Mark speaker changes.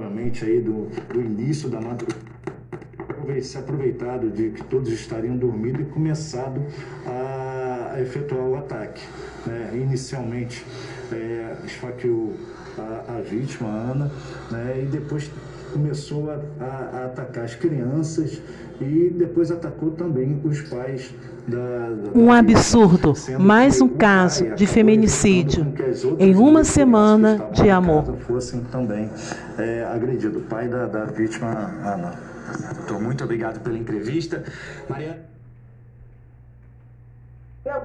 Speaker 1: Realmente aí do, do início da madrugada se aproveitado de que todos estariam dormindo e começado a efetuar o ataque. Né? Inicialmente é, esfaqueou a, a vítima, a Ana, né? e depois começou a, a, a, atacar as crianças e depois atacou também os pais da. da
Speaker 2: um absurdo, mais um caso de feminicídio em uma semana de amor.
Speaker 1: Fossem também é, agredidos, o pai da, da vítima Ana. Doutor, muito obrigado pela entrevista. Maria...